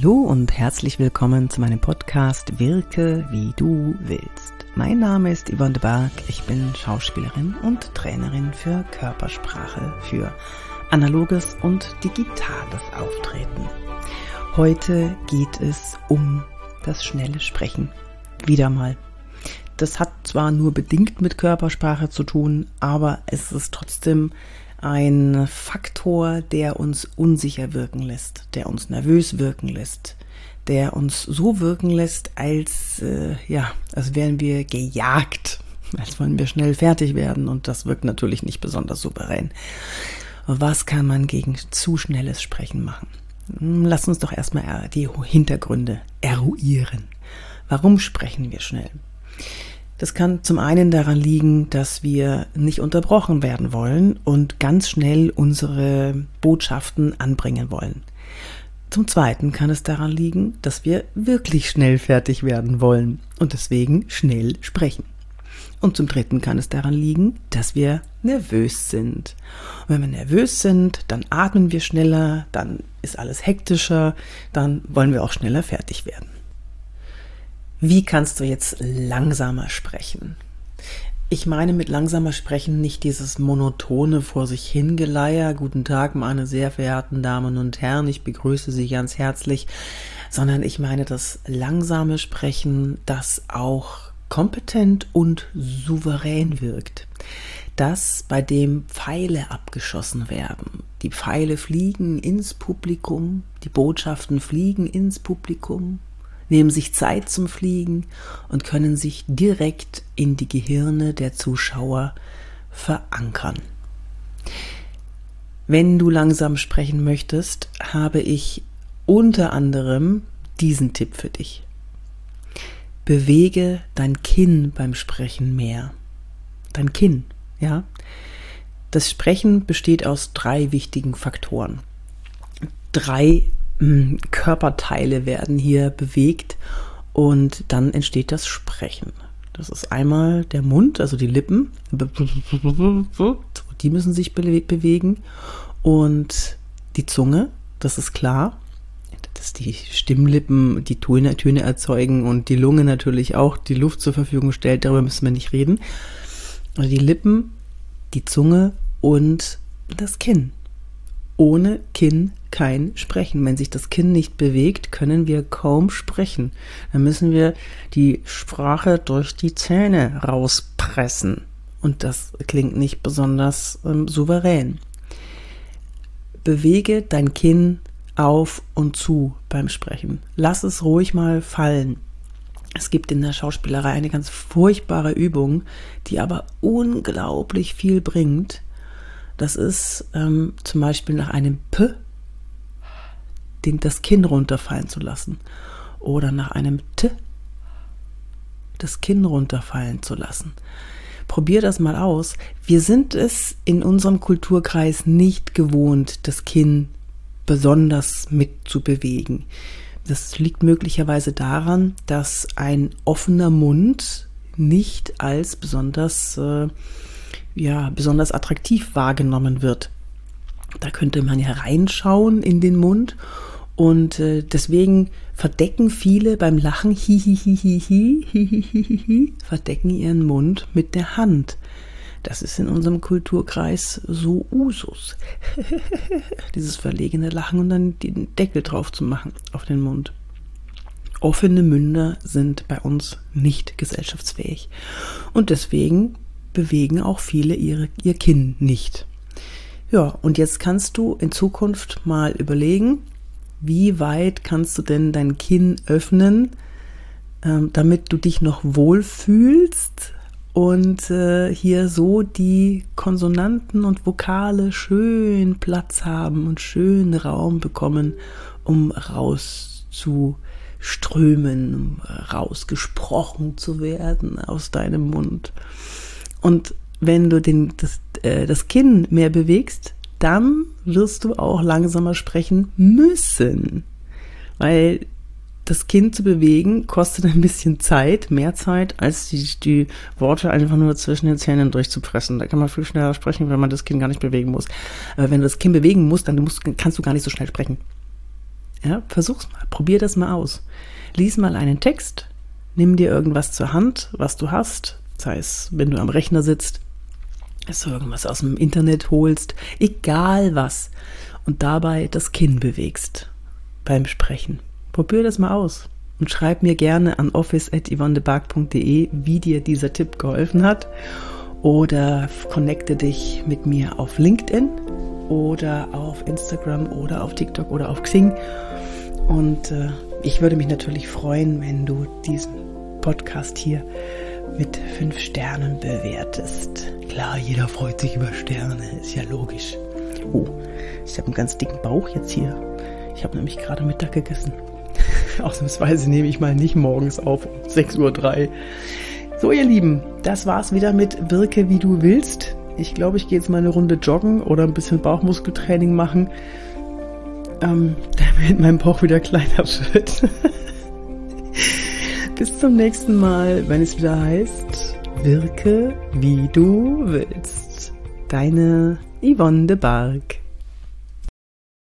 Hallo und herzlich willkommen zu meinem Podcast Wirke wie du willst. Mein Name ist Yvonne de Barg, ich bin Schauspielerin und Trainerin für Körpersprache, für analoges und digitales Auftreten. Heute geht es um das schnelle Sprechen. Wieder mal. Das hat zwar nur bedingt mit Körpersprache zu tun, aber es ist trotzdem ein Faktor, der uns unsicher wirken lässt, der uns nervös wirken lässt, der uns so wirken lässt, als äh, ja, als wären wir gejagt, als wollen wir schnell fertig werden und das wirkt natürlich nicht besonders souverän. Was kann man gegen zu schnelles Sprechen machen? Hm, lass uns doch erstmal die Hintergründe eruieren. Warum sprechen wir schnell? Das kann zum einen daran liegen, dass wir nicht unterbrochen werden wollen und ganz schnell unsere Botschaften anbringen wollen. Zum Zweiten kann es daran liegen, dass wir wirklich schnell fertig werden wollen und deswegen schnell sprechen. Und zum Dritten kann es daran liegen, dass wir nervös sind. Und wenn wir nervös sind, dann atmen wir schneller, dann ist alles hektischer, dann wollen wir auch schneller fertig werden. Wie kannst du jetzt langsamer sprechen? Ich meine mit langsamer sprechen nicht dieses monotone vor sich hingeleier. Guten Tag, meine sehr verehrten Damen und Herren, ich begrüße Sie ganz herzlich, sondern ich meine das langsame Sprechen, das auch kompetent und souverän wirkt. Das, bei dem Pfeile abgeschossen werden. Die Pfeile fliegen ins Publikum, die Botschaften fliegen ins Publikum, nehmen sich Zeit zum Fliegen und können sich direkt in die Gehirne der Zuschauer verankern. Wenn du langsam sprechen möchtest, habe ich unter anderem diesen Tipp für dich. Bewege dein Kinn beim Sprechen mehr. Dein Kinn, ja. Das Sprechen besteht aus drei wichtigen Faktoren. Drei Körperteile werden hier bewegt und dann entsteht das Sprechen. Das ist einmal der Mund, also die Lippen, die müssen sich bewegen und die Zunge, das ist klar, dass die Stimmlippen die Töne, Töne erzeugen und die Lunge natürlich auch die Luft zur Verfügung stellt, darüber müssen wir nicht reden. Also die Lippen, die Zunge und das Kinn. Ohne Kinn kein Sprechen. Wenn sich das Kinn nicht bewegt, können wir kaum sprechen. Dann müssen wir die Sprache durch die Zähne rauspressen. Und das klingt nicht besonders ähm, souverän. Bewege dein Kinn auf und zu beim Sprechen. Lass es ruhig mal fallen. Es gibt in der Schauspielerei eine ganz furchtbare Übung, die aber unglaublich viel bringt. Das ist ähm, zum Beispiel nach einem P den, das Kinn runterfallen zu lassen. Oder nach einem T das Kinn runterfallen zu lassen. Probier das mal aus. Wir sind es in unserem Kulturkreis nicht gewohnt, das Kinn besonders mitzubewegen. Das liegt möglicherweise daran, dass ein offener Mund nicht als besonders äh, ja, besonders attraktiv wahrgenommen wird. Da könnte man ja reinschauen in den Mund und äh, deswegen verdecken viele beim Lachen hihihihihi, verdecken ihren Mund mit der Hand. Das ist in unserem Kulturkreis so Usus. Dieses verlegene Lachen und dann den Deckel drauf zu machen auf den Mund. Offene Münder sind bei uns nicht gesellschaftsfähig. Und deswegen bewegen auch viele ihre, ihr Kinn nicht. Ja, und jetzt kannst du in Zukunft mal überlegen, wie weit kannst du denn dein Kinn öffnen, ähm, damit du dich noch wohlfühlst und äh, hier so die Konsonanten und Vokale schön Platz haben und schön Raum bekommen, um rauszuströmen, um rausgesprochen zu werden aus deinem Mund. Und wenn du den, das, äh, das Kinn mehr bewegst, dann wirst du auch langsamer sprechen müssen. Weil das Kinn zu bewegen kostet ein bisschen Zeit, mehr Zeit, als die, die Worte einfach nur zwischen den Zähnen durchzupressen. Da kann man viel schneller sprechen, wenn man das Kinn gar nicht bewegen muss. Aber wenn du das Kinn bewegen musst, dann musst, kannst du gar nicht so schnell sprechen. Ja, versuch's mal, probier das mal aus. Lies mal einen Text, nimm dir irgendwas zur Hand, was du hast, sei es, wenn du am Rechner sitzt, dass du irgendwas aus dem Internet holst, egal was, und dabei das Kinn bewegst beim Sprechen. Probier das mal aus und schreib mir gerne an office.yvonnebark.de, wie dir dieser Tipp geholfen hat oder connecte dich mit mir auf LinkedIn oder auf Instagram oder auf TikTok oder auf Xing. Und äh, ich würde mich natürlich freuen, wenn du diesen Podcast hier mit fünf Sternen bewertest. Klar, jeder freut sich über Sterne, ist ja logisch. Oh, ich habe einen ganz dicken Bauch jetzt hier. Ich habe nämlich gerade Mittag gegessen. Ausnahmsweise nehme ich mal nicht morgens auf um 6.03 Uhr. So, ihr Lieben, das war's wieder mit Wirke wie du willst. Ich glaube, ich gehe jetzt mal eine Runde joggen oder ein bisschen Bauchmuskeltraining machen, ähm, damit mein Bauch wieder kleiner wird. Bis zum nächsten Mal, wenn es wieder heißt, wirke wie du willst. Deine Yvonne de Barg.